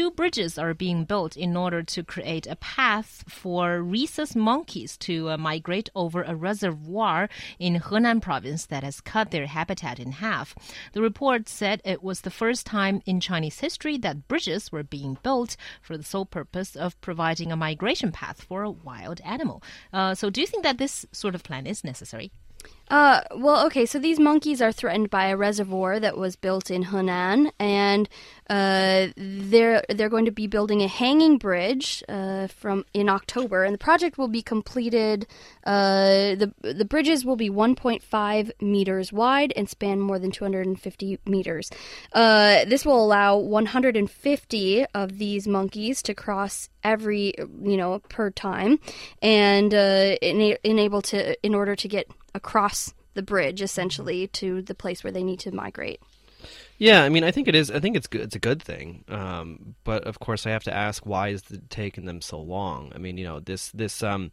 two bridges are being built in order to create a path for rhesus monkeys to uh, migrate over a reservoir in Henan province that has cut their habitat in half. The report said it was the first time in Chinese history that bridges were being built for the sole purpose of providing a migration path for a wild animal. Uh, so, do you think that this sort of plan is necessary? Uh, well, okay, so these monkeys are threatened by a reservoir that was built in Hunan, and uh, they're they're going to be building a hanging bridge uh, from in October, and the project will be completed. Uh, the the bridges will be 1.5 meters wide and span more than 250 meters. Uh, this will allow 150 of these monkeys to cross every you know per time, and uh, ena- enable to in order to get across the bridge essentially to the place where they need to migrate. Yeah, I mean, I think it is. I think it's good. It's a good thing. Um, but of course, I have to ask, why is it taking them so long? I mean, you know, this this um,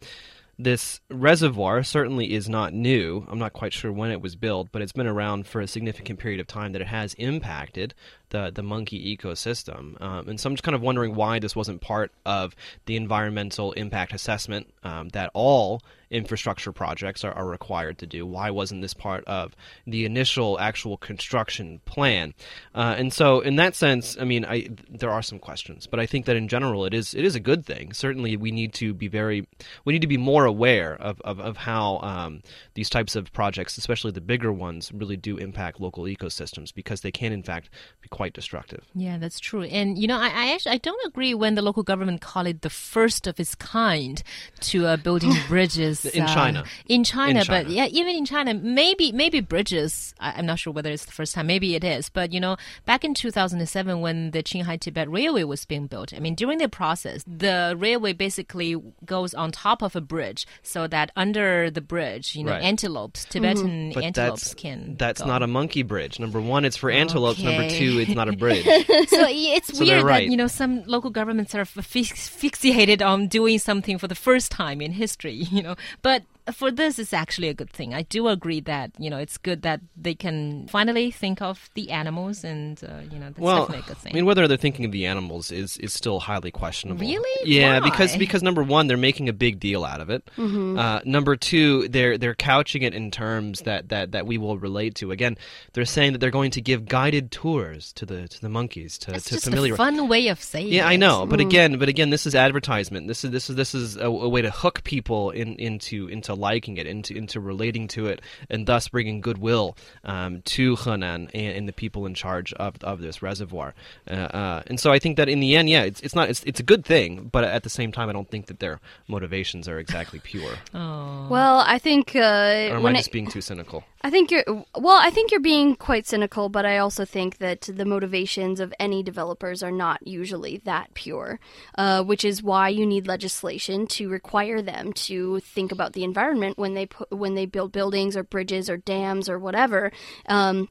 this reservoir certainly is not new. I'm not quite sure when it was built, but it's been around for a significant period of time that it has impacted the the monkey ecosystem. Um, and so I'm just kind of wondering why this wasn't part of the environmental impact assessment um, that all infrastructure projects are, are required to do. Why wasn't this part of the initial actual construction plan? Uh, and so, in that sense, I mean, I, there are some questions, but I think that in general, it is it is a good thing. Certainly, we need to be very we need to be more aware of of, of how um, these types of projects, especially the bigger ones, really do impact local ecosystems because they can, in fact, be quite destructive. Yeah, that's true. And you know, I, I actually I don't agree when the local government call it the first of its kind to uh, building bridges In uh, China. In China, In China. but yeah, even in China, maybe maybe bridges. I, I'm not sure whether it's the first time. Maybe it is. But you know, back in 2007, when the Qinghai Tibet Railway was being built, I mean, during the process, the railway basically goes on top of a bridge, so that under the bridge, you know, Right. antelopes, Tibetan mm-hmm. But antelopes that's can. that's go. not a monkey bridge. Number one, it's for antelopes. Number two, it's not a bridge. so it's So weird right. that you know some local governments are fix- fixated on doing something for the first time in history, you know. But for this, it's actually a good thing. I do agree that you know it's good that they can finally think of the animals, and uh, you know that's well, definitely a good thing. I mean, whether they're thinking of the animals is is still highly questionable. Really? Yeah, Why? because because number one, they're making a big deal out of it. Mm-hmm. Uh, number two, they're they're couching it in terms that, that that we will relate to. Again, they're saying that they're going to give guided tours to the to the monkeys to it's to just familiar. a fun way of saying. Yeah, I know, but again, but again, this is advertisement. This is this is this is a, a way to hook people in, into into liking it, into into relating to it, and thus bringing goodwill um, to Henan and, and the people in charge of of this reservoir. Uh, uh, and so I think that in the end, yeah, it's it's not it's it's a good thing, but at the same time, I don't think that their motivations are exactly pure. Oh. Well, I think uh, or am I when it- just being too cynical? I think you're well. I think you're being quite cynical, but I also think that the motivations of any developers are not usually that pure, uh, which is why you need legislation to require them to think about the environment when they put, when they build buildings or bridges or dams or whatever. Um,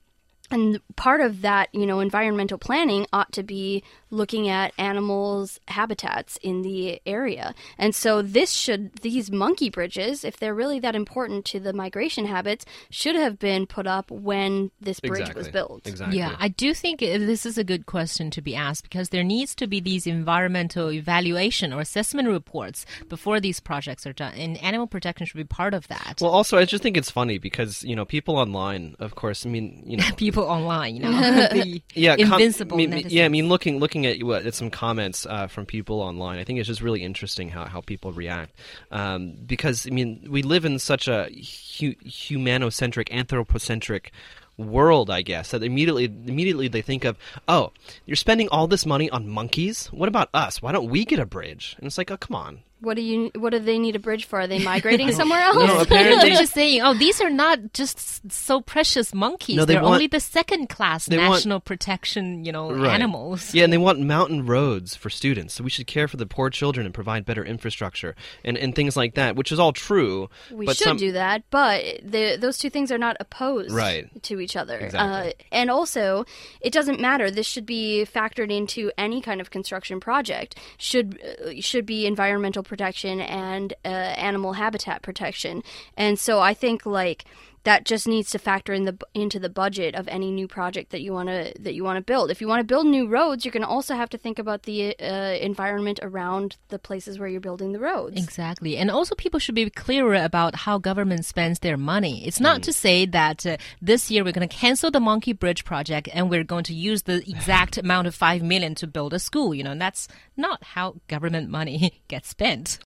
and part of that, you know, environmental planning ought to be looking at animals' habitats in the area. And so this should these monkey bridges, if they're really that important to the migration habits, should have been put up when this bridge exactly. was built. Exactly. Yeah, I do think this is a good question to be asked because there needs to be these environmental evaluation or assessment reports before these projects are done, and animal protection should be part of that. Well, also, I just think it's funny because you know people online, of course. I mean, you know, People online, you know, yeah, invincible. yeah, I mean, looking looking at what at some comments uh, from people online, I think it's just really interesting how, how people react um, because I mean we live in such a hu- humanocentric, anthropocentric world, I guess, that immediately immediately they think of, oh, you're spending all this money on monkeys. What about us? Why don't we get a bridge? And it's like, oh, come on. What do you? What do they need a bridge for? Are they migrating somewhere else? No, apparently- They're just saying, oh, these are not just so precious monkeys. No, they They're want- only the second class they want- national protection, you know, Right. animals. Yeah, and they want mountain roads for students. So we should care for the poor children and provide better infrastructure and, and things like that, which is all true. We but should some, do that, but the, those two things are not opposed Right. to each other. Exactly. Uh, and also, it doesn't matter. This should be factored into any kind of construction project. Should uh, should be environmental protection and uh, animal habitat protection. And so I think like that just needs to factor in the into the budget of any new project that you want to that you want to build. If you want to build new roads, you're going to also have to think about the uh, environment around the places where you're building the roads. Exactly. And also people should be clearer about how government spends their money. It's not to say that uh, this year we're going to cancel the Monkey Bridge project and we're going to use the exact amount of 5 million to build a school, you know. That's not how government money gets spent.